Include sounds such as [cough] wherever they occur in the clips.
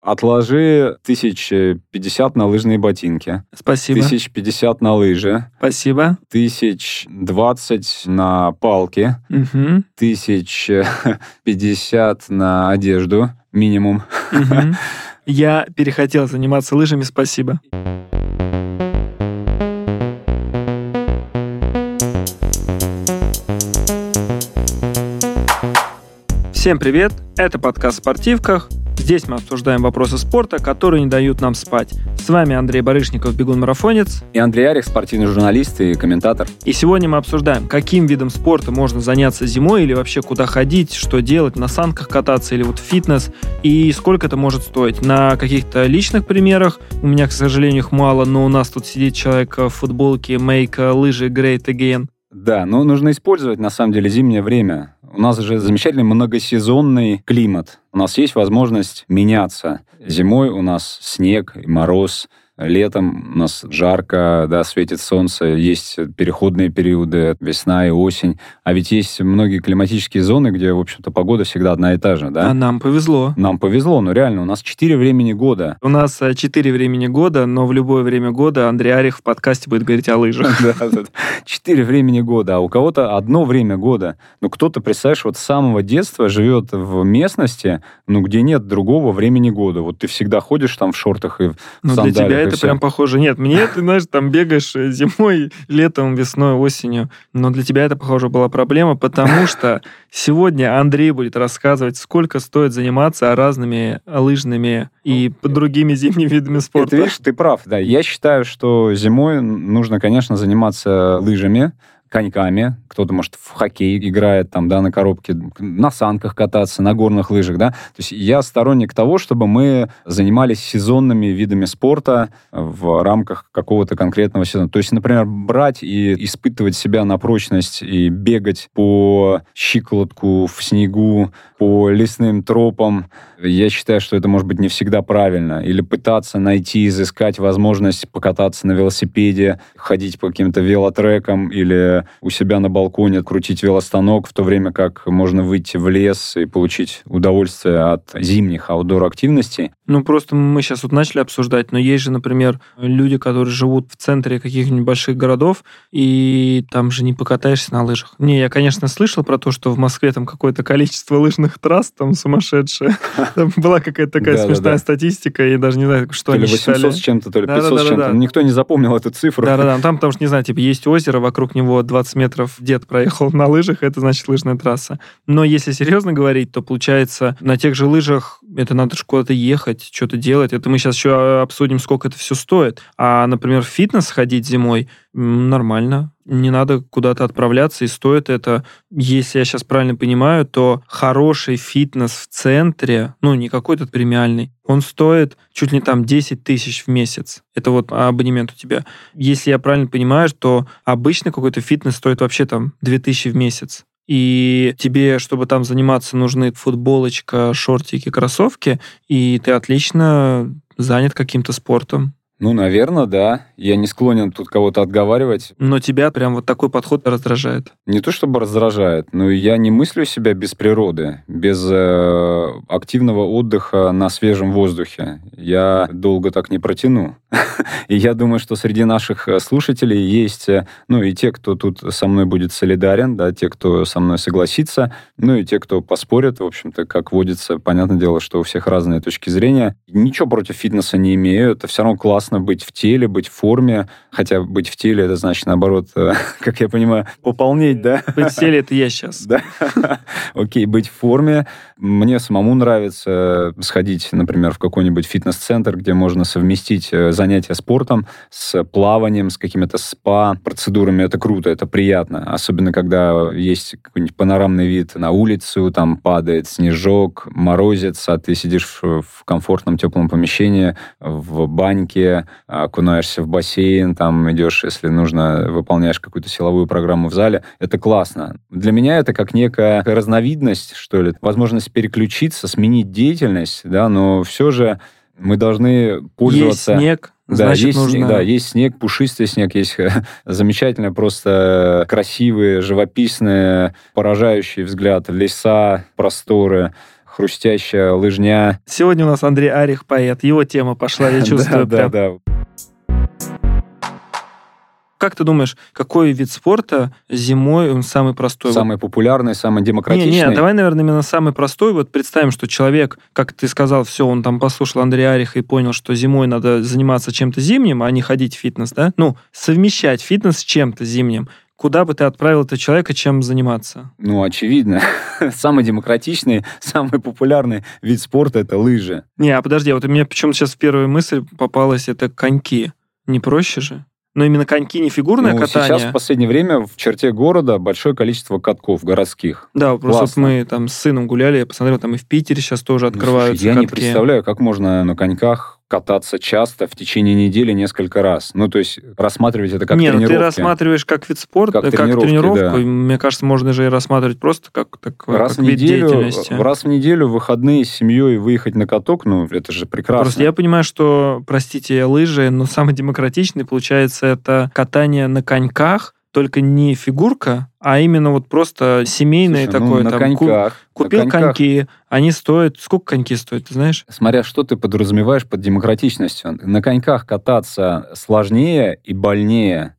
Отложи тысяч пятьдесят на лыжные ботинки. Спасибо. Тысяч пятьдесят на лыжи. Спасибо. Тысяч двадцать на палки. Тысяч пятьдесят на одежду минимум. Мгм. [laughs] Я перехотел заниматься лыжами, спасибо. Всем привет! Это подкаст спортивках. Здесь мы обсуждаем вопросы спорта, которые не дают нам спать. С вами Андрей Барышников, бегун-марафонец. И Андрей Арих, спортивный журналист и комментатор. И сегодня мы обсуждаем, каким видом спорта можно заняться зимой или вообще куда ходить, что делать, на санках кататься или вот фитнес, и сколько это может стоить. На каких-то личных примерах, у меня, к сожалению, их мало, но у нас тут сидит человек в футболке Make лыжи Great Again. Да, но нужно использовать, на самом деле, зимнее время. У нас же замечательный многосезонный климат. У нас есть возможность меняться. Зимой у нас снег и мороз, Летом у нас жарко, да, светит солнце, есть переходные периоды, весна и осень. А ведь есть многие климатические зоны, где, в общем-то, погода всегда одна и та же, да? А нам повезло. Нам повезло, но реально, у нас четыре времени года. У нас э, четыре времени года, но в любое время года Андрей Арих в подкасте будет говорить о лыжах. [laughs] Да. Четыре времени года, а у кого-то одно время года. Ну, кто-то, представляешь, вот с самого детства живет в местности, ну, где нет другого времени года. Вот ты всегда ходишь там в шортах и в Ну, сандалиях. И это всё. прям похоже. Нет, мне [laughs] ты, знаешь, там бегаешь зимой, летом, весной, осенью. Но для тебя это, похоже, была проблема, потому [laughs] что сегодня Андрей будет рассказывать, сколько стоит заниматься разными лыжными и другими зимними видами спорта. видишь, ты прав, да. Я считаю, что зимой нужно, конечно, заниматься лыжами, коньками. Кто-то, может, в хоккей играет, там, да, на коробке, на санках кататься, на горных лыжах, да. То есть я сторонник того, чтобы мы занимались сезонными видами спорта в рамках какого-то конкретного сезона. То есть, например, брать и испытывать себя на прочность и бегать по щиколотку в снегу, по лесным тропам, я считаю, что это может быть не всегда правильно. Или пытаться найти, изыскать возможность покататься на велосипеде, ходить по каким-то велотрекам или у себя на балконе крутить велостанок, в то время как можно выйти в лес и получить удовольствие от зимних аутдор-активностей. Ну, просто мы сейчас вот начали обсуждать, но есть же, например, люди, которые живут в центре каких-нибудь больших городов, и там же не покатаешься на лыжах. Не, я, конечно, слышал про то, что в Москве там какое-то количество лыжных трасс там сумасшедшее. [laughs] Там была какая-то такая смешная статистика, и даже не знаю, что то ли они 800 считали. с чем-то, то ли 500 с чем-то. Никто не запомнил эту цифру. Да-да-да, [laughs] там, потому что, не знаю, типа, есть озеро, вокруг него 20 метров дед проехал на лыжах, это значит лыжная трасса. Но если серьезно говорить, то, получается, на тех же лыжах это надо же куда-то ехать, что-то делать. Это мы сейчас еще обсудим, сколько это все стоит. А, например, в фитнес ходить зимой нормально. Не надо куда-то отправляться, и стоит это, если я сейчас правильно понимаю, то хороший фитнес в центре, ну, не какой-то премиальный, он стоит чуть ли там 10 тысяч в месяц. Это вот абонемент у тебя. Если я правильно понимаю, то обычный какой-то фитнес стоит вообще там 2000 в месяц. И тебе, чтобы там заниматься, нужны футболочка, шортики, кроссовки, и ты отлично занят каким-то спортом. Ну, наверное, да. Я не склонен тут кого-то отговаривать. Но тебя прям вот такой подход раздражает. Не то чтобы раздражает, но я не мыслю себя без природы, без э, активного отдыха на свежем воздухе. Я долго так не протяну. [laughs] И я думаю, что среди наших э, слушателей есть, э, ну, и те, кто тут со мной будет солидарен, да, те, кто со мной согласится, ну, и те, кто поспорит, в общем-то, как водится. Понятное дело, что у всех разные точки зрения. Ничего против фитнеса не имею. Это все равно классно быть в теле, быть в форме. Хотя быть в теле, это значит, наоборот, э, [laughs] как я понимаю, пополнеть, да? Быть в теле это я сейчас. [laughs] Да. Окей, быть в форме. Мне самому нравится сходить, например, в какой-нибудь фитнес-центр, где можно совместить э, занятия спортом с плаванием, с какими-то спа-процедурами. Это круто, это приятно. Особенно, когда есть какой-нибудь панорамный вид на улицу, там падает снежок, морозец, а ты сидишь в комфортном теплом помещении, в баньке, окунаешься в бассейн, там идешь, если нужно, выполняешь какую-то силовую программу в зале. Это классно. Для меня это как некая разновидность, что ли, возможность переключиться, сменить деятельность, да, но все же мы должны Есть пользоваться... снег, Да, значит, есть, нужно... снег, да, есть снег, пушистый снег, есть [laughs] замечательно просто красивые, живописные, поражающие взгляд леса, просторы, хрустящая лыжня. Сегодня у нас Андрей Арих, поэт. Его тема пошла, я [laughs] чувствую. Да, да, да. Как ты думаешь, какой вид спорта зимой он самый простой? Самый популярный, самый демократичный? Не, не, давай, наверное, именно самый простой. Вот представим, что человек, как ты сказал, все, он там послушал Андрея Ариха и понял, что зимой надо заниматься чем-то зимним, а не ходить в фитнес, да? Ну, совмещать фитнес с чем-то зимним куда бы ты отправил этого человека, чем заниматься? Ну, очевидно. [laughs] самый демократичный, самый популярный вид спорта — это лыжи. Не, а подожди, вот у меня почему-то сейчас первая мысль попалась, это коньки. Не проще же? Но именно коньки не фигурное ну, катание. Сейчас в последнее время в черте города большое количество катков городских. Да, просто вот мы там с сыном гуляли, я посмотрел, там и в Питере сейчас тоже открываются ну, слушай, Я катки. не представляю, как можно на коньках кататься часто в течение недели несколько раз. Ну, то есть рассматривать это как Нет, тренировки. Ну, ты рассматриваешь как вид спорта, как, как тренировку. Да. Мне кажется, можно же и рассматривать просто как, так, раз как в неделю, вид деятельности. Раз в неделю выходные с семьей выехать на каток, ну, это же прекрасно. Просто я понимаю, что, простите, лыжи, но самый демократичный, получается, это катание на коньках, только не фигурка, а именно вот просто семейное Слушай, такое. Ну, на там, коньках. Купил на коньках. коньки, они стоят... Сколько коньки стоят, ты знаешь? Смотря что ты подразумеваешь под демократичностью. На коньках кататься сложнее и больнее.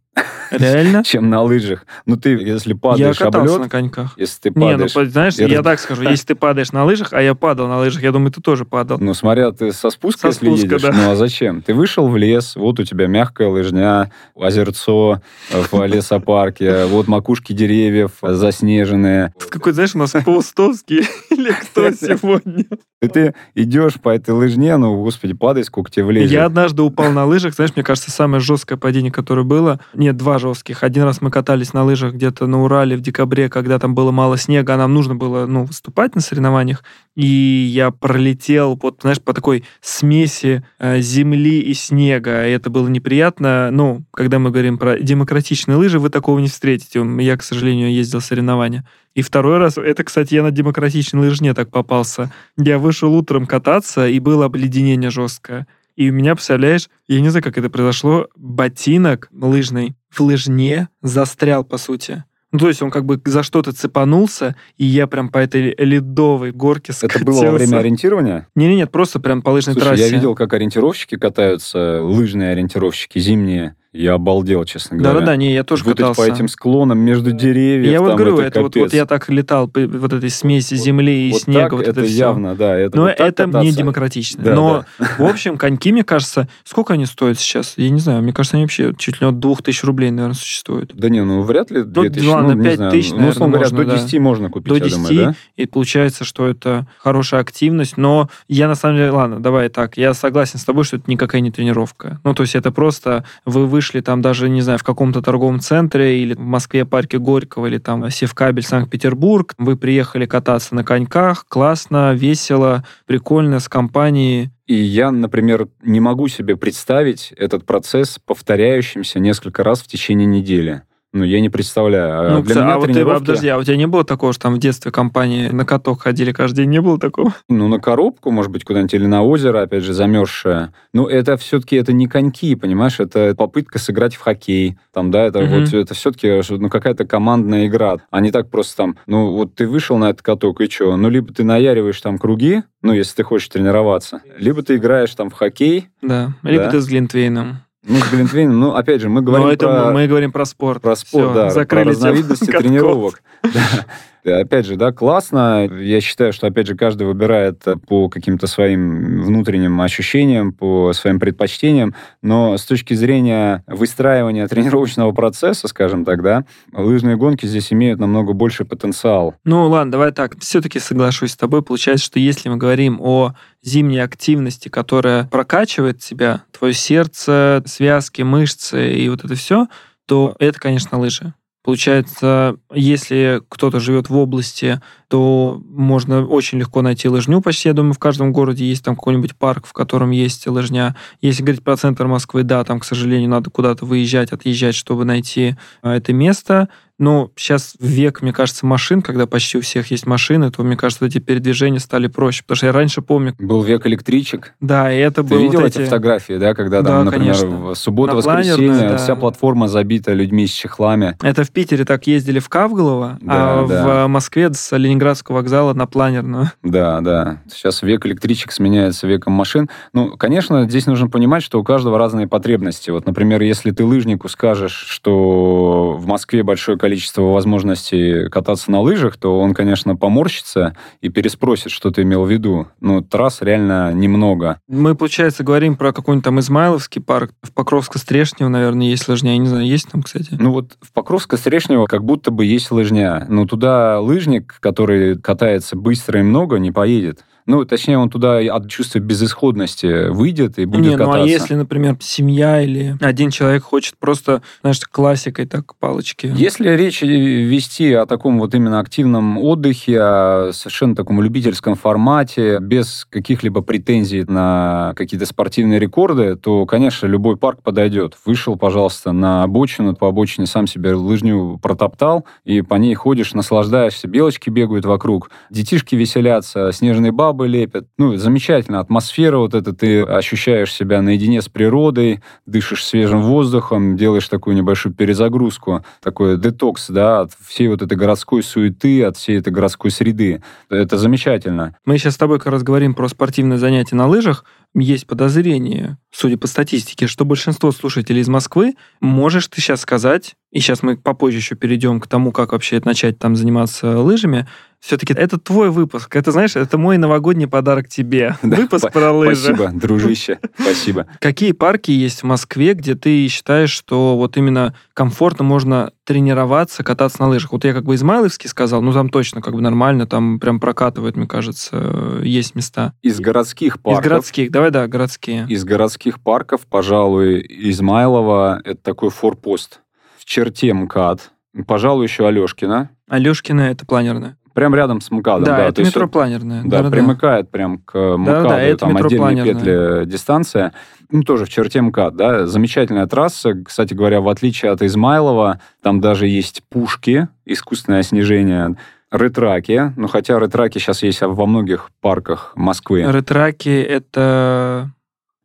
Реально? чем на лыжах. Ну, ты, если падаешь я катался об лед, на коньках. если ты падаешь... Не, ну, знаешь, это... я так скажу, если ты падаешь на лыжах, а я падал на лыжах, я думаю, ты тоже падал. Ну, смотря, ты со спуска, со если едешь, да. ну, а зачем? Ты вышел в лес, вот у тебя мягкая лыжня, озерцо в лесопарке, [laughs] вот макушки деревьев заснеженные. Какой, знаешь, у нас Паустовский [laughs] или кто [laughs] сегодня? И ты идешь по этой лыжне, ну, господи, падай, сколько тебе влезет. Я однажды упал на лыжах, знаешь, мне кажется, самое жесткое падение, которое было, нет, два жестких. Один раз мы катались на лыжах где-то на Урале в декабре, когда там было мало снега, а нам нужно было, ну, выступать на соревнованиях, и я пролетел, вот, знаешь, по такой смеси э, земли и снега, и это было неприятно. Ну, когда мы говорим про демократичные лыжи, вы такого не встретите. Я, к сожалению, ездил соревнования. И второй раз, это, кстати, я на демократичной лыжне так попался. Я вышел утром кататься, и было обледенение жесткое. И у меня, представляешь, я не знаю, как это произошло, ботинок лыжный в лыжне застрял, по сути. Ну, то есть он как бы за что-то цепанулся, и я прям по этой ледовой горке скатился. Это было во время ориентирования? Не, не, нет, просто прям по лыжной Слушай, трассе. я видел, как ориентировщики катаются, лыжные ориентировщики зимние. Я обалдел, честно говоря. Да-да-да, не, я тоже вот катался. по этим склонам между деревьев. Я там, вот говорю, это, это вот, вот я так летал, по вот этой смеси вот, земли и вот снега, так вот это, это все. явно, да. Это Но вот это кататься. не демократично. Да, Но, да. в общем, коньки, мне кажется, сколько они стоят сейчас? Я не знаю, мне кажется, они вообще чуть ли от 2000 рублей, наверное, существуют. Да не, ну вряд ли 2000, ладно, ну, не 5 знаю. тысяч, ну, условно наверное, говоря, можно, до 10 можно купить, До я 10, думаю, да? и получается, что это хорошая активность, но я на самом деле, ладно, давай так, я согласен с тобой, что это никакая не тренировка. Ну, то есть это просто вы вышли там даже, не знаю, в каком-то торговом центре или в Москве парке Горького или там Севкабель, Санкт-Петербург. Вы приехали кататься на коньках, классно, весело, прикольно, с компанией. И я, например, не могу себе представить этот процесс повторяющимся несколько раз в течение недели. Ну, я не представляю. А Ну, для кстати, меня а вот ты, тренировки- подожди, а у тебя не было такого, что там в детстве компании на каток ходили каждый день? Не было такого? Ну, на коробку, может быть, куда-нибудь, или на озеро, опять же, замерзшее. Ну, это все-таки это не коньки, понимаешь? Это попытка сыграть в хоккей. Там, да, это Мгм. вот это все-таки ну, какая-то командная игра. А не так просто там, ну, вот ты вышел на этот каток, и что? Ну, либо ты наяриваешь там круги, ну, если ты хочешь тренироваться, либо ты играешь там в хоккей, Да. Либо Да. ты с Глинтвейном. Ну, с Глинтвейном. Ну, опять же, мы говорим Но это про... мы говорим про спорт. Про спорт, Всё, да, про закрыли тему разновидности [laughs] тренировок. Да. [laughs] Да, Опять же, да, классно. Я считаю, что, опять же, каждый выбирает э, по каким-то своим внутренним ощущениям, по своим предпочтениям, но с точки зрения выстраивания тренировочного процесса, скажем так, да, лыжные гонки здесь имеют намного больший потенциал. Ну ладно, давай так. Все-таки соглашусь с тобой. Получается, что если мы говорим о зимней активности, которая прокачивает тебя, твое сердце, связки, мышцы и вот это все, то это, конечно, лыжи. Получается, если кто-то живет в области, то можно очень легко найти лыжню. Почти, я думаю, в каждом городе есть там какой-нибудь парк, в котором есть лыжня. Если говорить про центр Москвы, да, там, к сожалению, надо куда-то выезжать, отъезжать, чтобы найти а, это место. Ну, сейчас век, мне кажется, машин, когда почти у всех есть машины, то, мне кажется, эти передвижения стали проще. Потому что я раньше помню... Был век электричек. Да, и это Ты было видел вот эти эти... фотографии, да, когда Да, там, например, конечно. в субботу, На воскресенье, да. вся платформа забита людьми с чехлами. Это в Питере так ездили в Кавголово, Да, а да. в Москве с Ленинградского вокзала на планерную. Да, да. Сейчас век электричек сменяется веком машин. Ну, конечно, здесь нужно понимать, что у каждого разные потребности. Вот, например, если ты лыжнику скажешь, что в Москве большое количество возможностей кататься на лыжах, то он, конечно, поморщится и переспросит, что ты имел в виду. Ну, трасс реально немного. Мы, получается, говорим про какой-нибудь там Измайловский парк. В Покровско-Стрешнево, наверное, есть лыжня. Я не знаю, есть там, кстати? Ну вот в Покровско-Стрешнево как будто бы есть лыжня, но туда лыжник, который катается быстро и много, не поедет. Ну, точнее, он туда от чувства безысходности выйдет и будет не, ну кататься. а если, например, семья или один человек хочет просто, знаешь, классикой так палочки. Если речь вести о таком вот именно активном отдыхе, о совершенно таком любительском формате, без каких-либо претензий на какие-то спортивные рекорды, то, конечно, любой парк подойдет. Вышел, пожалуйста, на обочину, по обочине сам себе лыжню протоптал, и по ней ходишь, наслаждаешься, белочки бегают вокруг, детишки веселятся, снежные бабы лепят. Ну, замечательно, атмосфера вот эта, ты ощущаешь себя наедине с природой, дышишь свежим воздухом, делаешь такую небольшую перезагрузку, такой детокс, да, от всей вот этой городской суеты, от всей этой городской среды. Это замечательно. Мы сейчас с тобой как раз говорим про спортивные занятия на лыжах. Есть подозрение, судя по статистике, что большинство слушателей из Москвы, можешь ты сейчас сказать, и сейчас мы попозже еще перейдем к тому, как вообще начать там заниматься лыжами, все-таки это твой выпуск. Это, знаешь, это мой новогодний подарок тебе. [laughs] Да, Выпуск про лыжи. Спасибо, дружище, спасибо. [laughs] Какие парки есть в Москве, где ты считаешь, что вот именно комфортно можно тренироваться, кататься на лыжах? Вот я как бы Измайловский сказал, ну там точно как бы нормально, там прям прокатывает, мне кажется, есть места. Из городских Из парков, городских, давай, да, городские. из городских парков, пожалуй, Измайлова это такой форпост. В черте МКАД. Пожалуй, еще Алешкина. Алешкина это планерная. Прям рядом с МКАДом. Да, то это есть метро вот- планерная. Да, Да-да-да. примыкает прям к МКАДу, да, это там отдельные петли дистанция. Ну, тоже в черте МКАД, да. Замечательная трасса. Кстати говоря, в отличие от Измайлова, там даже есть пушки, искусственное снижение, ретраки. Ну, хотя ретраки сейчас есть во многих парках Москвы. Ретраки это...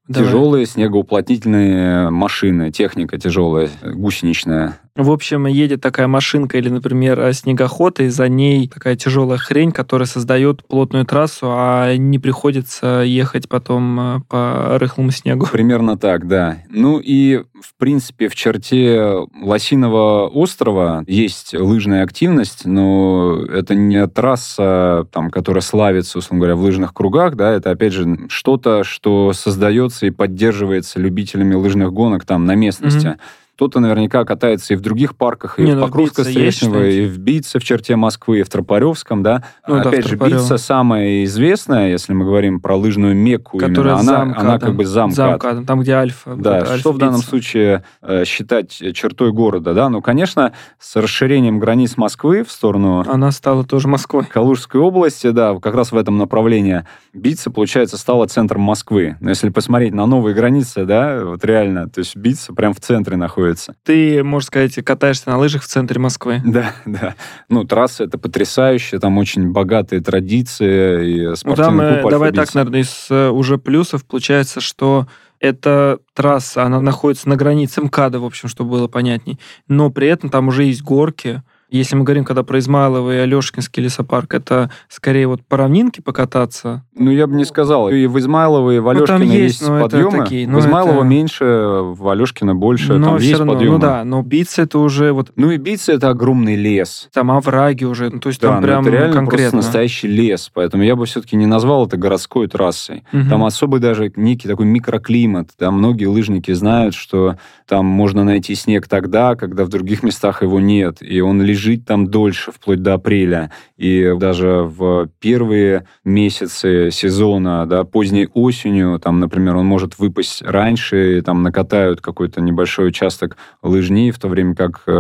давай. Тяжелые снегоуплотнительные машины, техника тяжелая, гусеничная. В общем, едет такая машинка или, например, снегоход, и за ней такая тяжелая хрень, которая создает плотную трассу, а не приходится ехать потом э, по рыхлому снегу. Примерно так, да. Ну и, в принципе, в черте Лосиного острова есть лыжная активность, но это не трасса, там, которая славится, условно говоря, в лыжных кругах, да, это, опять же, что-то, что создается и поддерживается любителями лыжных гонок там на местности. Мгм. Кто-то наверняка катается и в других парках, и Не, в ну есть Покровско-Стрельчного, что-нибудь. и в Битце, в черте Москвы, и в Тропаревском, да. Ну да, Опять же, Тропарёво. Битца самая известная, если мы говорим про лыжную Мекку, Которая именно, она, она как бы замкат. За МКАДом, там, где Альфа. Да, вот что Альфа в данном случае э, считать чертой города, да? Ну, конечно, с расширением границ Москвы в сторону Она стала тоже Москвой. Калужской области, да, как раз в этом направлении, Битца, получается, стала центром Москвы. Но если посмотреть на новые границы, да, вот реально, то есть Битца прям в центре находится. Ты, можно сказать, катаешься на лыжах в центре Москвы. [laughs] Да, да. Ну, трасса это потрясающе, там очень богатые традиции и Ну, спортивный там, э, клуб давай «Альфа так, Битца». наверное, из э, уже плюсов получается, что эта трасса, она находится на границе МКАДа, в общем, чтобы было понятней. Но при этом там уже есть горки. Если мы говорим, когда про Измайлово и Алешкинский лесопарк, это скорее вот по равнинке покататься. Ну, я бы не сказал. И в Измайлово, и в Ну, там Алешкино есть, есть, но это подъемы. такие, в ну, Измайлово это- меньше, в Алешкино больше. но там все есть равно, подъемы. ну да, но Биц это уже вот Ну и Битца это огромный лес. там овраги уже, ну, то есть Да, там ну прям это реально конкретно. просто настоящий лес, поэтому я бы все-таки не назвал это городской трассой. Мгм. Там особый даже некий такой микроклимат. Там многие лыжники знают, что там можно найти снег тогда, когда в других [laughs] местах его нет, и он лежит там дольше, вплоть до апреля. И даже в первые месяцы сезона, да, поздней осенью, там, например, он может выпасть раньше, и там накатают какой-то небольшой участок лыжни, в то время как э,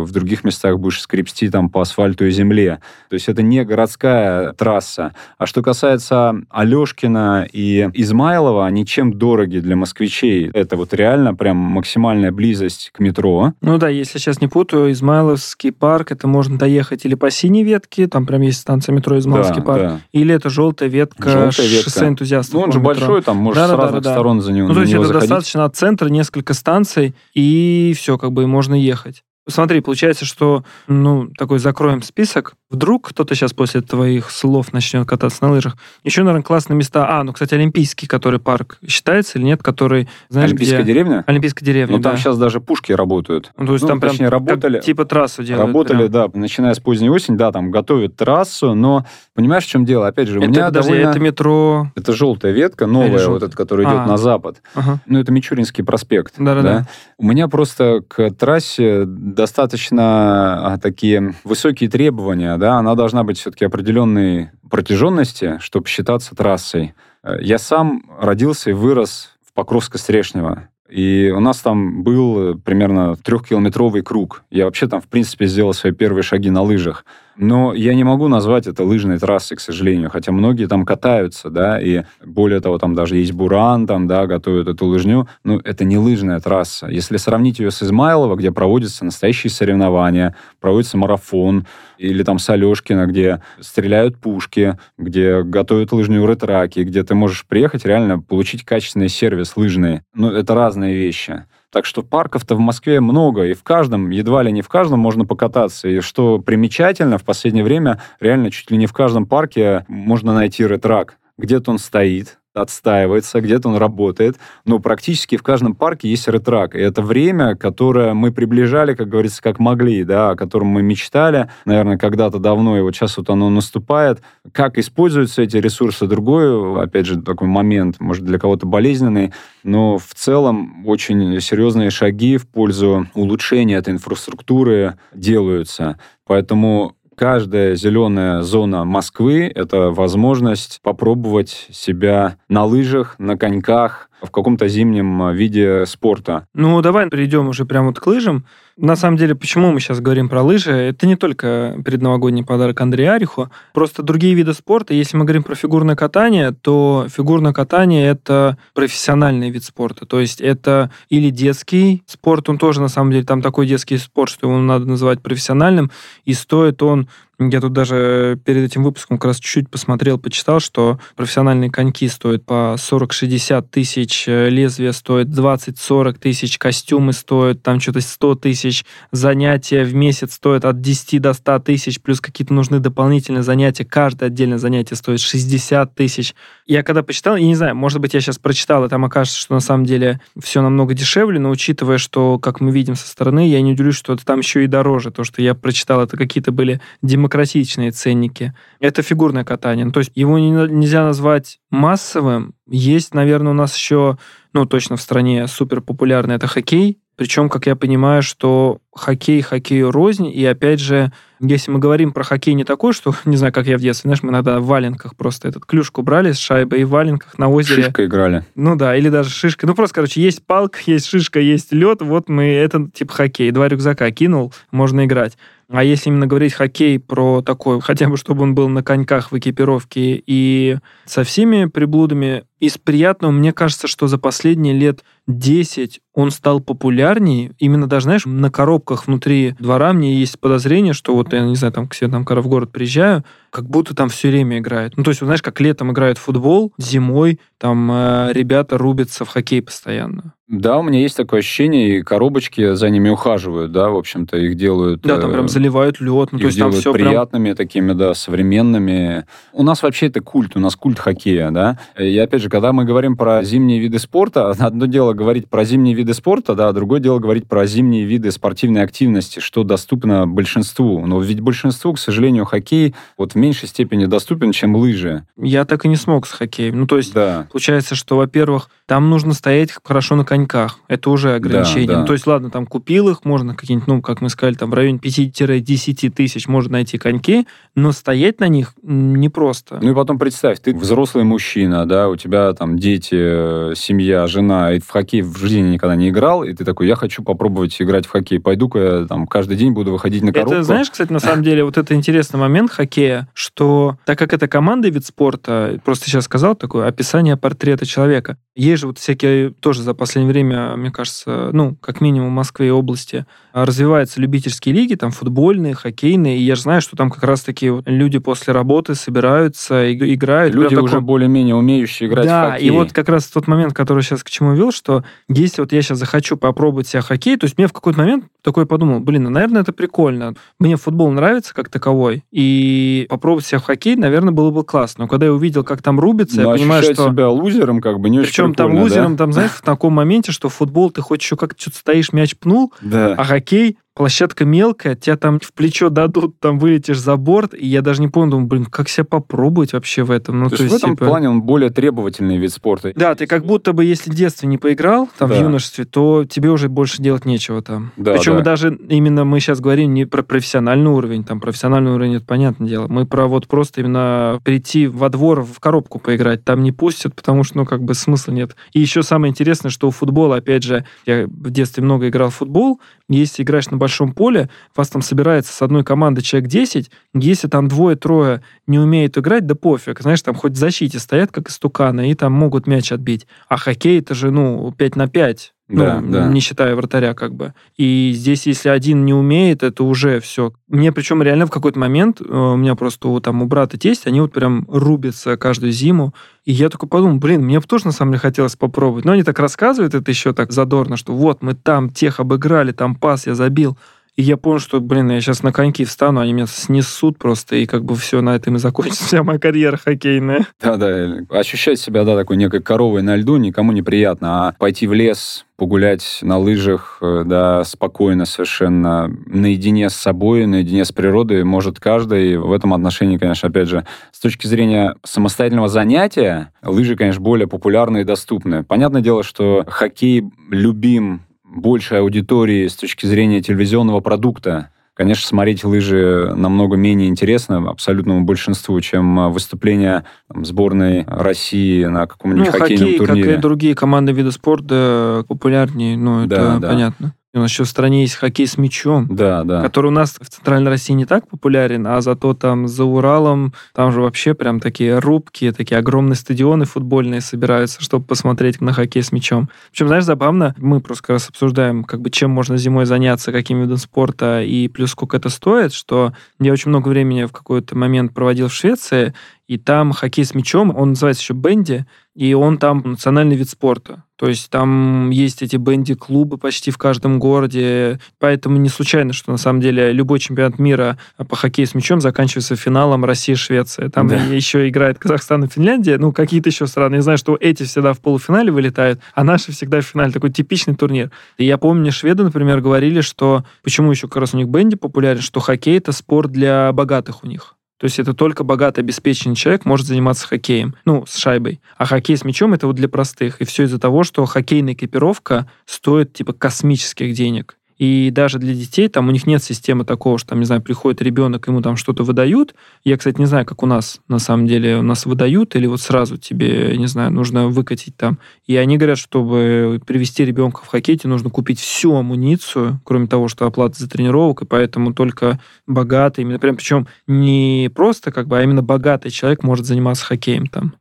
в других местах будешь скрипсти там по асфальту и земле. То есть это не городская трасса. А что касается Алешкина и Измайлова, они чем дороги для москвичей? Это вот реально прям максимальная близость к метро. Ну да, если сейчас не путаю, Измайловский парк парк, это можно доехать или по синей ветке, там прям есть станция метро Измайловский Да, парк, да. или это желтая ветка Желтая ветка. шоссе энтузиастов. Ну, он же метро. большой, там можешь с Да-да-да, разных да-да. сторон за него, Ну, то есть это заходить. достаточно от центра, несколько станций, и все, как бы можно ехать. Смотри, получается, что, ну, такой закроем список. Вдруг кто-то сейчас после твоих слов начнет кататься на лыжах. Еще, наверное, классные места. А, ну, кстати, Олимпийский, который парк считается или нет, который, знаешь, Олимпийская где... деревня? Олимпийская деревня, Ну, там да. сейчас даже пушки работают. Ну, то есть ну, там прям точнее, как работали- типа трассу делают. Работали, прям. да, начиная с поздней осени, да, там готовят трассу, но понимаешь, в чем дело? Опять же, у Это, меня подожди, довольно... это метро... Это желтая ветка, новая, вот эта, которая идет А. на запад. Ага. Ну, это Мичуринский проспект. Да-да-да. У меня просто к трассе достаточно а, такие высокие требования, да, она должна быть все-таки определенной протяженности, чтобы считаться трассой. Э, Я сам родился и вырос в Покровско-Стрешнево. И у нас там был примерно трехкилометровый круг. Я вообще там, в принципе, сделал свои первые шаги на лыжах. Но я не могу назвать это лыжной трассой, к сожалению. Хотя многие там катаются, да, и более того, там даже есть буран, там, да, готовят эту лыжню. Но это не лыжная трасса. Если сравнить ее с Измайлово, где проводятся настоящие соревнования, проводится марафон, или там с Алешкина, где стреляют пушки, где готовят лыжню ретраки, где ты можешь приехать реально получить качественный сервис лыжный. Ну, это разные вещи. Так что парков-то в Москве много, и в каждом, едва ли не в каждом можно покататься. И что примечательно, в последнее время реально чуть ли не в каждом парке можно найти ретрак. Где-то он стоит, отстаивается, где-то он работает, но практически в каждом парке есть ретрак. И это время, которое мы приближали, как говорится, как могли, да, о котором мы мечтали, наверное, когда-то давно, и вот сейчас вот оно наступает. Как используются эти ресурсы, другой, опять же, такой момент, может, для кого-то болезненный, но в целом очень серьезные шаги в пользу улучшения этой инфраструктуры делаются. Поэтому каждая зеленая зона Москвы – это возможность попробовать себя на лыжах, на коньках, в каком-то зимнем э, виде спорта. Ну, давай перейдем уже прямо вот к лыжам. На самом деле, почему мы сейчас говорим про лыжи? Это не только предновогодний подарок Андрею Ариху, просто другие виды спорта. Если мы говорим про фигурное катание, то фигурное катание – это профессиональный вид спорта. То есть это или детский спорт, он тоже, на самом деле, там такой детский спорт, что его надо называть профессиональным, и стоит он я тут даже перед этим выпуском как раз чуть-чуть посмотрел, почитал, что профессиональные коньки стоят по 40-60 тысяч, лезвие стоит 20-40 тысяч, костюмы стоят там что-то 100 тысяч, занятия в месяц стоят от 10 до 100 тысяч, плюс какие-то нужны дополнительные занятия, каждое отдельное занятие стоит 60 тысяч. Я когда почитал, я не знаю, может быть, я сейчас прочитал, и там окажется, что на самом деле все намного дешевле, но учитывая, что, как мы видим со стороны, я не удивлюсь, что это там еще и дороже. То, что я прочитал, это какие-то были демократичные ценники. Это фигурное катание. Ну, то есть его не- нельзя назвать массовым. Есть, наверное, у нас еще, ну, точно в стране супер популярный это хоккей. Причем, как я понимаю, что хоккей хоккею рознь, и опять же, если мы говорим про хоккей не такой, что, [laughs] не знаю, как я в детстве, знаешь, мы иногда в валенках просто этот клюшку брали с шайбой и в валенках на озере. Шишка играли. Ну да, или даже шишка. Ну просто, короче, есть палка, [laughs] есть шишка, есть лед, вот мы, это типа хоккей. Два рюкзака кинул, можно играть. А если именно говорить хоккей про такой, хотя бы чтобы он был на коньках в экипировке и со всеми приблудами, из приятного, мне кажется, что за последние лет 10 он стал популярнее. Именно даже, знаешь, на коробках внутри двора мне есть подозрение, что вот я, не знаю, там к себе там, когда в город приезжаю, как будто там все время играют. Ну, то есть, знаешь, как летом играют в футбол, зимой там э, ребята рубятся в хоккей постоянно. Да, у меня есть такое ощущение, и коробочки за ними ухаживают, да, в общем-то, их делают... Да, там э, прям заливают лед, ну, то есть там все прям... приятными такими, да, современными. У нас вообще это культ, у нас культ хоккея, да. И опять же, когда мы говорим про зимние виды спорта, [laughs] одно дело говорить про зимние виды спорта, да, а другое дело говорить про зимние виды спортивной активности, что доступно большинству. Но ведь большинству, к сожалению, хоккей вот в меньшей степени доступен, чем лыжи. Я так и не смог с хоккеем. Ну, то есть Да. Получается, что, во-первых, там нужно стоять хорошо на коньках. Это уже ограничение. Да, да. Ну, то есть, ладно, там купил их, можно какие-нибудь, ну, как мы сказали, там в районе 5-10 тысяч можно найти коньки, но стоять на них непросто. Ну и потом представь, ты взрослый мужчина, да, у тебя там дети, э, семья, жена, и в хоккей в жизни никогда не играл, и ты такой, я хочу попробовать играть в хоккей, пойду-ка я там каждый день буду выходить на коробку. Это, знаешь, кстати, на самом деле, вот это интересный момент хоккея, что так как это командный вид спорта, просто сейчас сказал такое описание портрета человека, Есть же вот всякие, тоже за последнее время, мне кажется, ну, как минимум в Москве и области, развиваются любительские лиги, там футбольные, хоккейные, и я же знаю, что там как раз-таки люди после работы собираются, и, играют. Люди уже такой... более-менее умеющие играть да, в хоккей. Да, и вот как раз тот момент, который сейчас к чему вел, что если вот я сейчас захочу попробовать себя хоккей, то есть мне в какой-то момент такой подумал, блин, ну, наверное, это прикольно. Мне футбол нравится как таковой, и попробовать себя в хоккей, наверное, было бы классно. Но когда я увидел, как там рубится, Но я понимаю, что... себя лузером как бы не очень Причем там лузером, да? там, знаешь, в таком моменте, что футбол ты хоть еще как-то что-то стоишь, мяч пнул, да. а хоккей площадка мелкая, тебя там в плечо дадут, там вылетишь за борт, и я даже не понял, думаю, блин, как себя попробовать вообще в этом? Ну, то, то есть, в этом типа... плане он более требовательный вид спорта. Да, ты как будто бы, если в детстве не поиграл, там, да. в юношестве, то тебе уже больше делать нечего там. Да, Причем да. даже именно мы сейчас говорим не про профессиональный уровень, там, профессиональный уровень, это понятное дело, мы про вот просто именно прийти во двор в коробку поиграть, там не пустят, потому что, ну, как бы смысла нет. И еще самое интересное, что у футбола, опять же, я в детстве много играл в футбол, если играешь на большом поле, вас там собирается с одной команды человек 10, если там двое-трое не умеют играть, да пофиг. Знаешь, там хоть в защите стоят, как истуканы, и там могут мяч отбить. А хоккей это же, ну, 5 на 5. Да, ну, да. не считая вратаря, как бы. И здесь, если один не умеет, это уже все. Мне причем реально в какой-то момент, э, у меня просто у, там у брата тесть, они вот прям рубятся каждую зиму. И я такой подумал, блин, мне бы тоже на самом деле хотелось попробовать. Но они так рассказывают это еще так задорно, что вот мы там тех обыграли, там пас я забил. И я понял, что, блин, я сейчас на коньки встану, они меня снесут просто, и как бы все на этом и закончится вся моя карьера хоккейная. Да-да, ощущать себя, да, такой некой коровой на льду никому неприятно, а пойти в лес, погулять на лыжах, э, да, спокойно совершенно, наедине с собой, наедине с природой может каждый. В этом отношении, конечно, опять же, с точки зрения самостоятельного занятия, лыжи, конечно, более популярны и доступны. Понятное дело, что хоккей любим большей аудитории с точки зрения телевизионного продукта. Конечно, смотреть лыжи намного менее интересно абсолютному большинству, чем выступления там, сборной России на каком-нибудь ну, хоккейном хоккей, турнире. как и другие команды вида спорта, популярнее, ну, это да, да. понятно. У нас еще в стране есть хоккей с мячом, да, да. который у нас в Центральной России не так популярен, а зато там за Уралом, там же вообще прям такие рубки, такие огромные стадионы футбольные собираются, чтобы посмотреть на хоккей с мячом. Причем, знаешь, забавно, мы просто как раз обсуждаем, как бы чем можно зимой заняться, каким видом спорта и плюс сколько это стоит, что я очень много времени в какой-то момент проводил в Швеции, и там хоккей с мячом, он называется еще бенди, и он там национальный вид спорта. То есть там есть эти бенди-клубы почти в каждом городе, поэтому не случайно, что на самом деле любой чемпионат мира по хоккею с мячом заканчивается финалом Россия-Швеция. Там да. еще играет Казахстан и Финляндия, ну, какие-то еще страны. Я знаю, что эти всегда в полуфинале вылетают, а наши всегда в финале. Такой типичный турнир. И я помню, шведы, например, говорили, что почему еще как раз у них бенди популярен, что хоккей — это спорт для богатых у них. То есть это только богато обеспеченный человек может заниматься хоккеем, ну, с шайбой. А хоккей с мячом это вот для простых. И все из-за того, что хоккейная экипировка стоит типа космических денег. И даже для детей там у них нет системы такого, что там, не знаю, приходит ребенок, ему там что-то выдают. Я, кстати, не знаю, как у нас на самом деле у нас выдают, или вот сразу тебе, не знаю, нужно выкатить там. И они говорят, чтобы привести ребенка в хоккей, тебе нужно купить всю амуницию, кроме того, что оплата за тренировок, и поэтому только богатый, именно прям причем не просто как бы, а именно богатый человек может заниматься хоккеем там.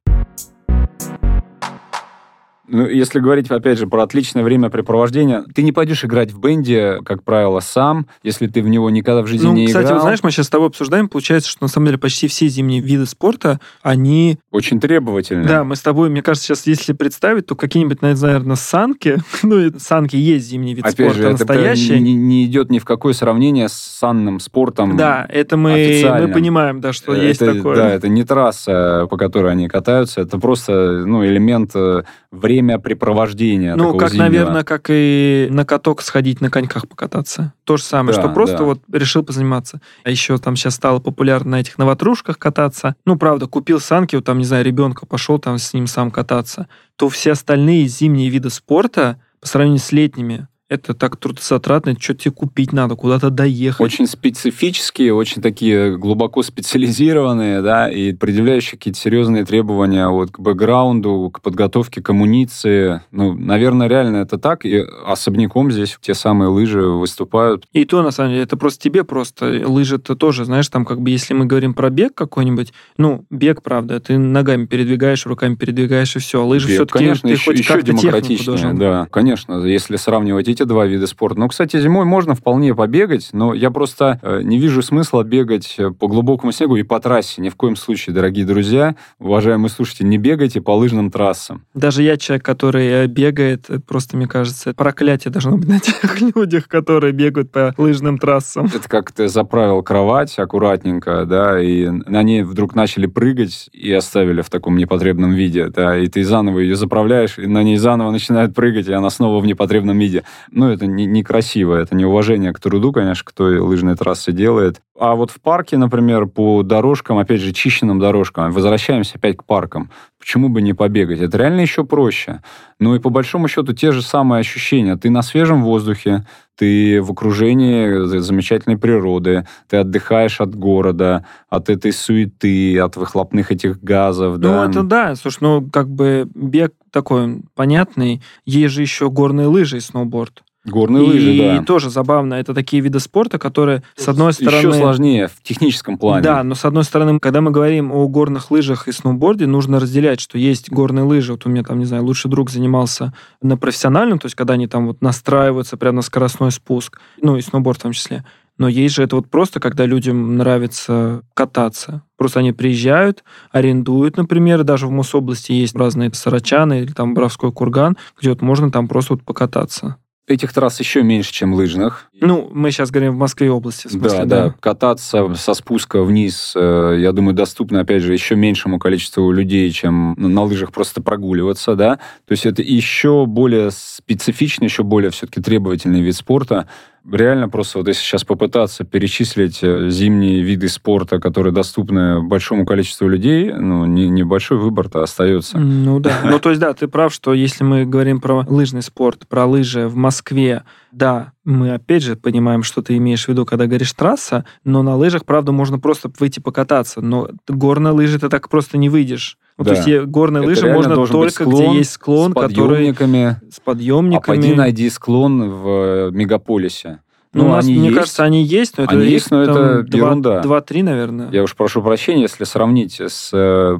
Ну, если говорить, опять же, про отличное времяпрепровождение, ты не пойдешь играть в бенде, как правило, сам, если ты в него никогда в жизни ну, не кстати, играл. Кстати, вот знаешь, мы сейчас с тобой обсуждаем, получается, что на самом деле почти все зимние виды спорта, они... Очень требовательны. Да, мы с тобой, мне кажется, сейчас, если представить, то какие-нибудь, наверное, санки, [laughs] ну, санки есть зимний вид опять спорта, же, настоящий. это не, не идет ни в какое сравнение с санным спортом Да, это мы, мы понимаем, да, что это, есть такое. Да, это не трасса, по которой они катаются, это просто ну, элемент э, времяпрепровождения ну, как, зимнего. наверное, как и на каток сходить на коньках покататься. То же самое, Да, что просто да. вот решил позаниматься. А еще там сейчас стало популярно на этих новотрушках кататься. Ну, правда, купил санки, вот там, не знаю, ребенка пошел там с ним сам кататься. То все остальные зимние виды спорта по сравнению с летними, это так трудозатратно, что тебе купить надо, куда-то доехать. Очень специфические, очень такие глубоко специализированные, да, и предъявляющие какие-то серьезные требования вот к бэкграунду, к подготовке к амуниции. Ну, наверное, реально это так, и особняком здесь те самые лыжи выступают. И то, на самом деле, это просто тебе просто. Лыжи-то тоже, знаешь, там как бы, если мы говорим про бег какой-нибудь, ну, бег, правда, ты ногами передвигаешь, руками передвигаешь, и все. Лыжи все-таки конечно, ты еще, хоть еще демократичнее, да, конечно, если сравнивать эти два вида спорта. Ну, кстати, зимой можно вполне побегать, но я просто э, не вижу смысла бегать э, по глубокому снегу и по трассе. Ни в коем случае, дорогие друзья, уважаемые слушатели, не бегайте по лыжным трассам. Даже я человек, который э, бегает, просто, мне кажется, проклятие должно быть на тех [laughs] людях, которые бегают по лыжным трассам. Это как ты заправил кровать аккуратненько, да, и на ней вдруг начали прыгать и оставили в таком непотребном виде, да, и ты заново ее заправляешь, и на ней заново начинает прыгать, и она снова в непотребном виде. Ну, это не- некрасиво, это неуважение к труду, конечно, кто лыжные трассы делает. А вот в парке, например, по дорожкам, опять же, чищенным дорожкам, возвращаемся опять к паркам. Почему бы не побегать? Это реально еще проще. Ну и по большому счету те же самые ощущения. Ты на свежем воздухе, ты в окружении за- замечательной природы, ты отдыхаешь от города, от этой суеты, от выхлопных этих газов. Ну, да. это да. Слушай, ну, как бы бег такой понятный. Есть же еще горные лыжи и сноуборд. Горные и лыжи, да. тоже забавно, это такие виды спорта, которые, с одной стороны... Еще сложнее в техническом плане. Да, но с одной стороны, когда мы говорим о горных лыжах и сноуборде, нужно разделять, что есть горные лыжи. Вот у меня там, не знаю, лучший друг занимался на профессиональном, то есть когда они там вот настраиваются прямо на скоростной спуск, ну и сноуборд в том числе. Но есть же это вот просто, когда людям нравится кататься. Просто они приезжают, арендуют, например, даже в Мособласти есть разные Сарачаны или там Боровской курган, где вот можно там просто вот покататься. Этих трасс еще меньше, чем лыжных. Ну, мы сейчас говорим в Москве области, в смысле, да, да, Кататься со спуска вниз, э, я думаю, доступно, опять же, еще меньшему количеству людей, чем на лыжах просто прогуливаться, да. То есть это еще более специфичный, еще более все-таки требовательный вид спорта. Реально просто вот если сейчас попытаться перечислить э, зимние виды спорта, которые доступны большому количеству людей, ну, не- небольшой выбор-то остается. Ну да. Ну то есть да, ты прав, что если мы говорим про лыжный спорт, про лыжи в Москве, да, мы опять же понимаем, что ты имеешь в виду, когда говоришь трасса, но на лыжах, правда, можно просто выйти покататься, но горные лыжи ты так просто не выйдешь. Ну, Да. То есть горные Это лыжи можно только склон где есть склон, с который подъемниками. с А подъемниками. пойди найди склон в э, мегаполисе. Ну, у нас, они мне есть. кажется, они есть, но это Они есть, но это два- ерунда. Два-три, наверное. Я уж прошу прощения, если сравнить с э,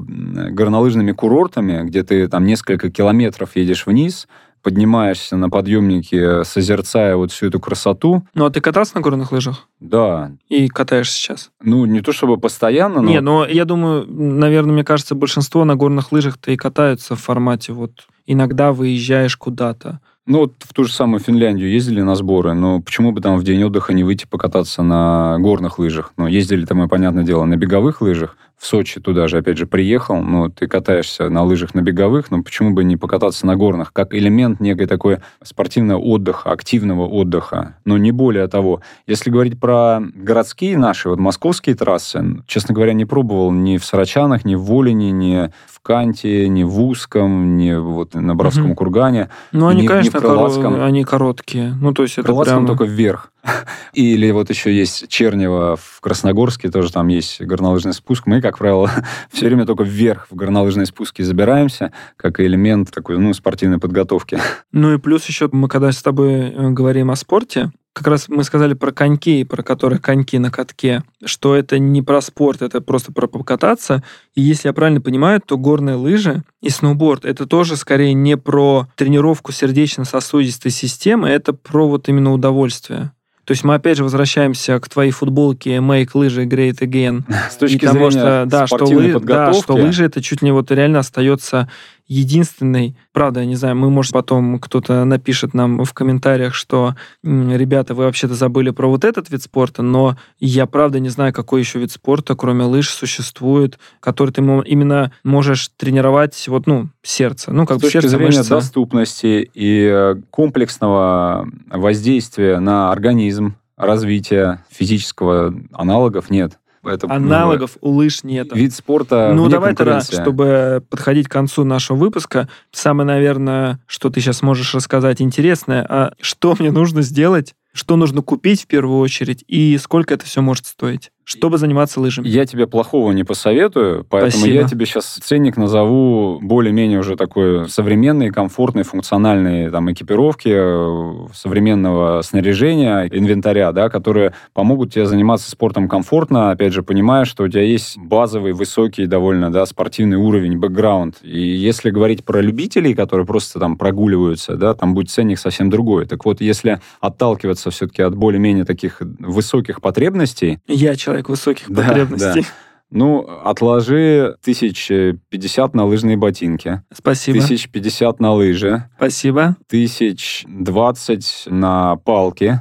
горнолыжными курортами, где ты там несколько километров едешь вниз, поднимаешься на подъемнике, созерцая вот всю эту красоту. Ну, а ты катался на горных лыжах? Да, И катаешься сейчас? ну не то чтобы постоянно, но Не, но я думаю, наверное, мне кажется, большинство на горных лыжах-то и катаются в формате вот иногда выезжаешь куда-то. ну вот в ту же самую Финляндию ездили на сборы, но почему бы там в день отдыха не выйти покататься на горных лыжах? Ну, ездили там, мы, понятное дело, на беговых лыжах. В Сочи туда же, опять же, приехал, ну, ты катаешься на лыжах на беговых, но почему бы не покататься на горных, как элемент некой такой спортивного отдыха, активного отдыха, но не более того. Если говорить про городские наши, вот московские трассы, честно говоря, не пробовал ни в Сарачанах, ни в Волине, ни в Канте, ни в Узком, ни вот на Боровском Мгм. кургане. Ну, они, не конечно, в Крылатском. они короткие. Ну, то есть это Крылатском прям... только вверх. [laughs] Или вот еще есть Чернево в Красногорске, тоже там есть горнолыжный спуск. Мы, как правило, [laughs] все время только вверх в горнолыжные спуски забираемся, как элемент такой, ну, спортивной подготовки. [laughs] Ну и плюс еще мы когда с тобой э, говорим о спорте, как раз мы сказали про коньки, про которых коньки на катке, что это не про спорт, это просто про покататься. И если я правильно понимаю, то горные лыжи и сноуборд это тоже скорее не про тренировку сердечно-сосудистой системы, это про вот именно удовольствие. То есть мы опять же возвращаемся к твоей футболке «Make лыжи great again», [laughs] С точки зрения что, да, что, лы- да, что лыжи это чуть ли не вот реально остается единственной. Правда, я не знаю, мы, может, потом кто-то напишет нам в комментариях, что «М, ребята, вы вообще-то забыли про вот этот вид спорта, но я правда не знаю, какой еще вид спорта, кроме лыж, существует, который ты именно можешь тренировать вот, ну, сердце. Ну, как с бы точки сердце, зрения мышцы. доступности и э, комплексного воздействия на организм, развития физического аналогов нет. Это, Аналогов у лыж нет. Вид спорта Ну, давай тогда, чтобы подходить к концу нашего выпуска, самое, наверное, что ты сейчас можешь рассказать интересное, а что мне нужно сделать, что нужно купить в первую очередь, и сколько это все может стоить, чтобы заниматься лыжами. Я тебе плохого не посоветую, поэтому Спасибо. я тебе сейчас ценник назову более-менее уже такой современный, комфортный, функциональный там экипировки, э, современного снаряжения, инвентаря, да, которые помогут тебе заниматься спортом комфортно, опять же, понимая, что у тебя есть базовый, высокий довольно, да, спортивный уровень, бэкграунд. И если говорить про любителей, которые просто там прогуливаются, да, там будет ценник совсем другой. Так вот, если отталкиваться все-таки от более-менее таких высоких потребностей, Я человек высоких Да, потребностей. ну, отложи тысяч пятьдесят на лыжные ботинки, Спасибо. тысяч пятьдесят на лыжи, Спасибо. тысяч двадцать на палки,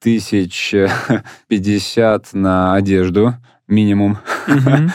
тысяч пятьдесят на одежду минимум. Мгм.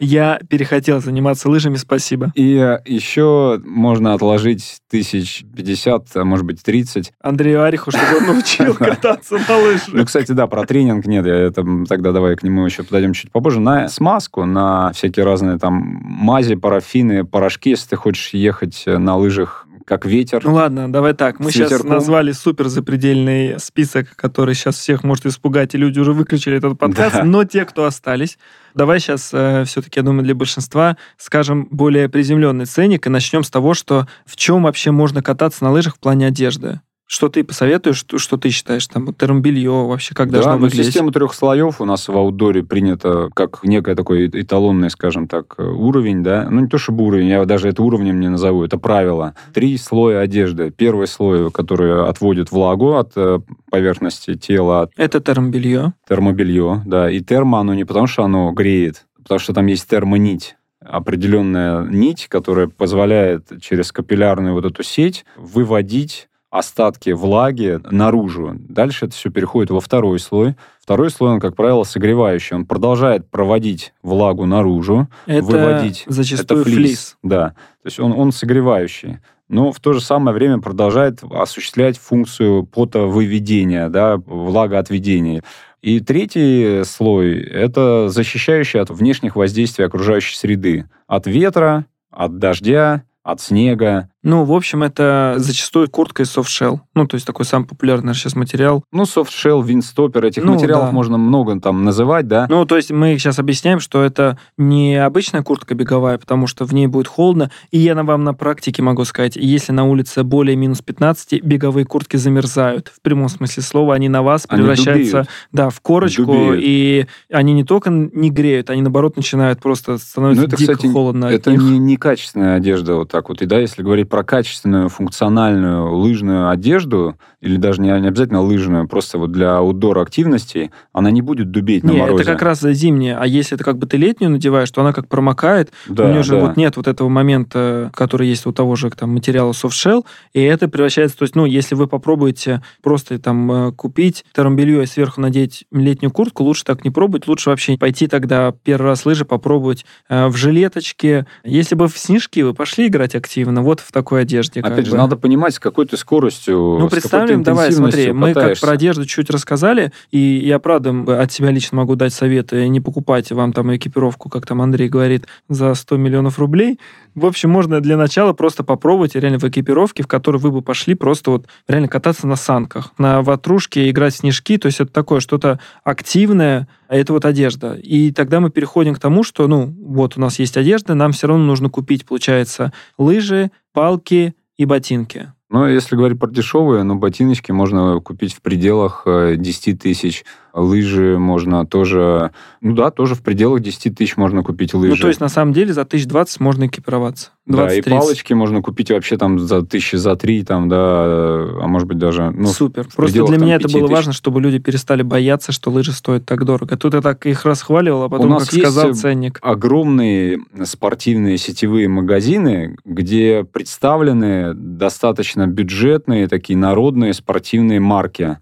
Я перехотел заниматься лыжами, спасибо. И еще можно отложить тысяч пятьдесят, а может быть, тридцать. Андрею Ариху, чтобы он научил [laughs] кататься на Ну, лыжах. кстати, да, про тренинг нет, я это, тогда давай к нему еще подойдем чуть попозже. На смазку, на всякие разные там мази, парафины, порошки, если ты хочешь ехать э, на лыжах как ветер. Ну ладно, давай так. Мы сейчас ветерком. назвали супер запредельный список, который сейчас всех может испугать, и люди уже выключили этот подкаст. Да. Но те, кто остались, давай сейчас все-таки, я думаю, для большинства скажем более приземленный ценник и начнем с того, что в чем вообще можно кататься на лыжах в плане одежды. Что ты посоветуешь, что, что ты считаешь, там, термобелье вообще как должно да, ну, выглядеть? система трех слоев у нас в аутдоре принята как некий такой эталонный, скажем так, э, уровень, да. Ну, не то чтобы уровень, я даже это уровнем не назову, это правило. Три слоя одежды. Первый слой, который отводит влагу от э, поверхности тела, от Это термобелье. термобелье, да. И термо, оно не потому, что оно греет, а потому что там есть термонить определенная нить, которая позволяет через капиллярную вот эту сеть выводить остатки влаги наружу. Дальше это все переходит во второй слой. Второй слой, он, как правило, согревающий. Он продолжает проводить влагу наружу, Это выводить. зачастую это флис. Да. То есть он, он согревающий. Но в то же самое время продолжает осуществлять функцию потовыведения, да, влагоотведения. И третий слой – это защищающий от внешних воздействий окружающей среды. От ветра, от дождя, от снега. Ну, в общем, это зачастую куртка из софтшелл. Ну, то есть такой самый популярный сейчас материал. Ну, софтшелл, винстопер, этих Ну, материалов да. можно много там называть, да. Ну, то есть мы сейчас объясняем, что это не обычная куртка беговая, потому что в ней будет холодно. И я на- вам на практике могу сказать, если на улице более минус 15, беговые куртки замерзают. В прямом смысле слова, они на вас Они превращаются дубеют. да, в корочку, Дубеют. и они не только не греют, они наоборот начинают просто становиться Ну, это, дико кстати, холодно Это не, не качественная одежда вот так вот. И да, если говорить про качественную, функциональную лыжную одежду, или даже не, не обязательно лыжную, просто вот для аутдор активностей, она не будет дубеть на Не, морозе. это как раз зимняя. А если это как бы ты летнюю надеваешь, то она как промокает, да, у нее же да. вот нет вот этого момента, который есть у того же там материала softshell, и это превращается, то есть, ну, если вы попробуете просто там э, купить термобелье и сверху надеть летнюю куртку, лучше так не пробовать, лучше вообще пойти тогда первый раз лыжи попробовать э, в жилеточке. Если бы в снежки вы пошли играть активно, вот в такой одежде. Опять же, бы. надо понимать, с какой ты скоростью, Ну, какой представим, давай, смотри, мы как про одежду чуть рассказали, и я, правда, от себя лично могу дать советы, не покупайте вам там экипировку, как там Андрей говорит, за 100 миллионов рублей. В общем, можно для начала просто попробовать реально в экипировке, в которой вы бы пошли просто вот реально кататься на санках, на ватрушке, играть в снежки, то есть это такое что-то активное, а это вот одежда. И тогда мы переходим к тому, что, ну, вот у нас есть одежда, нам все равно нужно купить, получается, лыжи, палки и ботинки. Ну, если говорить про дешевые, ну, ботиночки можно купить в пределах э, 10 тысяч. Лыжи можно тоже... Ну да, тоже в пределах 10 тысяч можно купить лыжи. Ну, то есть, на самом деле, за 1020 можно экипироваться. Да, и 20-30. палочки можно купить вообще там за тысячи, за три, там, да, а может быть даже... Ну, Супер. Просто пределах, для там, меня это 5 было тысяч. важно, чтобы люди перестали бояться, что лыжи стоят так дорого. Тут я так их расхваливал, а потом, нас как сказал есть, э, ценник. огромные спортивные сетевые магазины, где представлены достаточно бюджетные такие народные спортивные марки.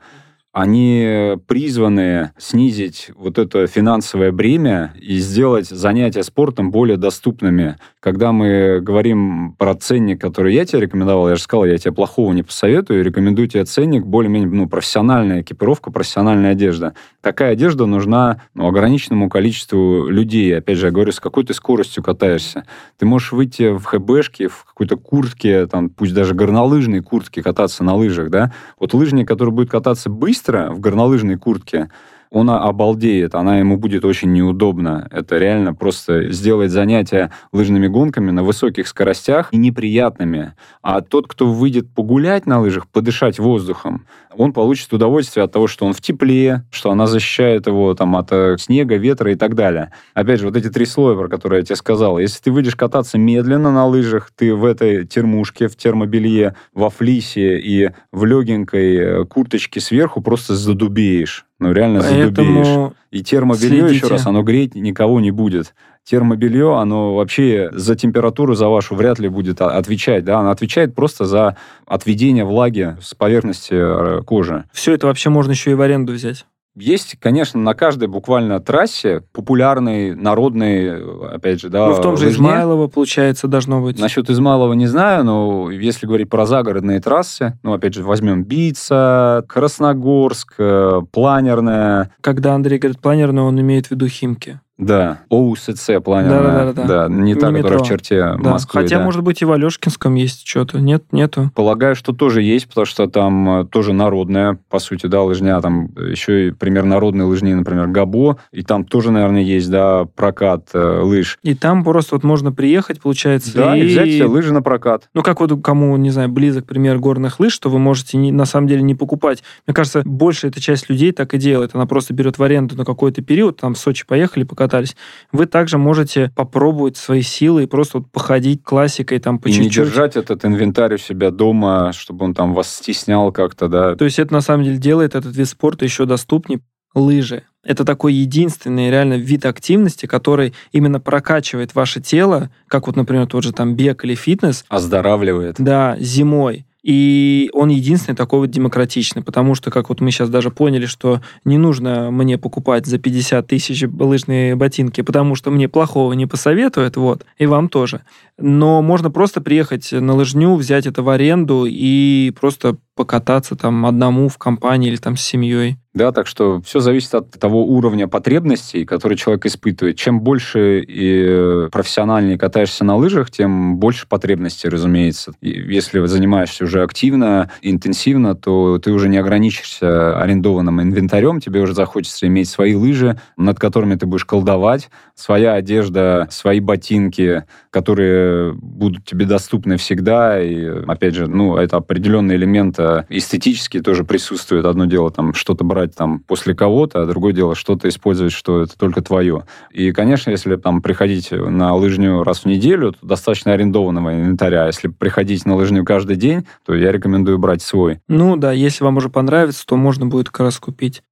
Они призваны снизить вот это финансовое бремя и сделать занятия спортом более доступными. Когда мы говорим про ценник, который я тебе рекомендовал, я же сказал, я тебе плохого не посоветую, рекомендую тебе ценник более-менее ну, профессиональная экипировка, профессиональная одежда. Такая одежда нужна ну, ограниченному количеству людей. Опять же, я говорю, с какой ты скоростью катаешься. Ты можешь выйти в ХБшке, в какой-то куртке, там, пусть даже горнолыжной куртке кататься на лыжах, да. Вот лыжник, который будет кататься быстро в горнолыжной куртке, он обалдеет, она ему будет очень неудобна. Это реально просто сделает занятия лыжными гонками на высоких скоростях и неприятными. А тот, кто выйдет погулять на лыжах, подышать воздухом, он получит удовольствие от того, что он в тепле, что она защищает его там, от э, снега, ветра и так далее. Опять же, вот эти три слоя, про которые я тебе сказал. Если ты выйдешь кататься медленно на лыжах, ты в этой термушке, в термобелье, во флисе и в легенькой э, курточке сверху просто задубеешь. Ну, реально Поэтому задубеешь. И термобелье, следите. еще раз, оно греть никого не будет термобелье, оно вообще за температуру за вашу вряд ли будет отвечать, да, оно отвечает просто за отведение влаги с поверхности э, кожи. Все это вообще можно еще и в аренду взять. Есть, конечно, на каждой буквально трассе популярный, народный, опять же, да, Ну, в том же лыжне. Измайлово, получается, должно быть. Насчет Измайлова не знаю, но если говорить про загородные трассы, ну, опять же, возьмем Бица, Красногорск, э, планерная. Когда Андрей говорит планерная, он имеет в виду Химки. Да, ОУСЦ планерная. Да, да, да, да. не, не та, метро. которая в черте да. Москвы. Хотя, да. может быть, и в Алешкинском есть что-то. Нет, нету. Полагаю, что тоже есть, потому что там э, тоже народная, по сути, да, лыжня. Там еще и пример народной лыжни, например, Габо. И там тоже, наверное, есть, да, прокат э, лыж. И там просто вот можно приехать, получается, да, и... и взять себе лыжи на прокат. Ну, как вот кому, не знаю, близок пример горных лыж, что вы можете не, на самом деле не покупать. Мне кажется, большая эта часть людей так и делает. Она просто берет в аренду на какой-то период, там в Сочи поехали, покатались. Вы также можете попробовать свои силы и просто вот походить классикой там по и чуть-чуть. не держать этот инвентарь у себя дома, чтобы он там вас стеснял как-то, да. То есть это на самом деле делает этот вид спорта еще доступнее. Лыжи. Это такой единственный реально вид активности, который именно прокачивает ваше тело, как вот, например, тот же там бег или фитнес. Оздоравливает. Да, зимой. И он единственный такой вот демократичный, потому что, как вот мы сейчас даже поняли, что не нужно мне покупать за 50 тысяч лыжные ботинки, потому что мне плохого не посоветуют, вот, и вам тоже. Но можно просто приехать на лыжню, взять это в аренду и просто покататься там одному в компании или там с семьей. Да, так что все зависит от того уровня потребностей, который человек испытывает. Чем больше и профессиональнее катаешься на лыжах, тем больше потребностей, разумеется. И если занимаешься уже активно, интенсивно, то ты уже не ограничишься арендованным инвентарем, тебе уже захочется иметь свои лыжи, над которыми ты будешь колдовать, своя одежда, свои ботинки, которые будут тебе доступны всегда. И, опять же, ну, это определенный элемент э, эстетический тоже присутствует. Одно дело там что-то брать там после кого-то, а другое дело что-то использовать, что это только твое. И, конечно, если там приходить на лыжню раз в неделю, то достаточно арендованного инвентаря. Если приходить на лыжню каждый день, то я рекомендую брать свой. Ну да, если вам уже понравится, то можно будет как раз купить.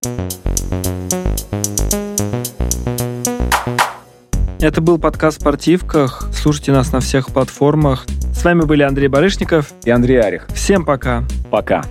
Это был подкаст «Спортивках». Слушайте нас на всех платформах. С вами были Андрей Барышников и Андрей Арих. Всем пока. Пока.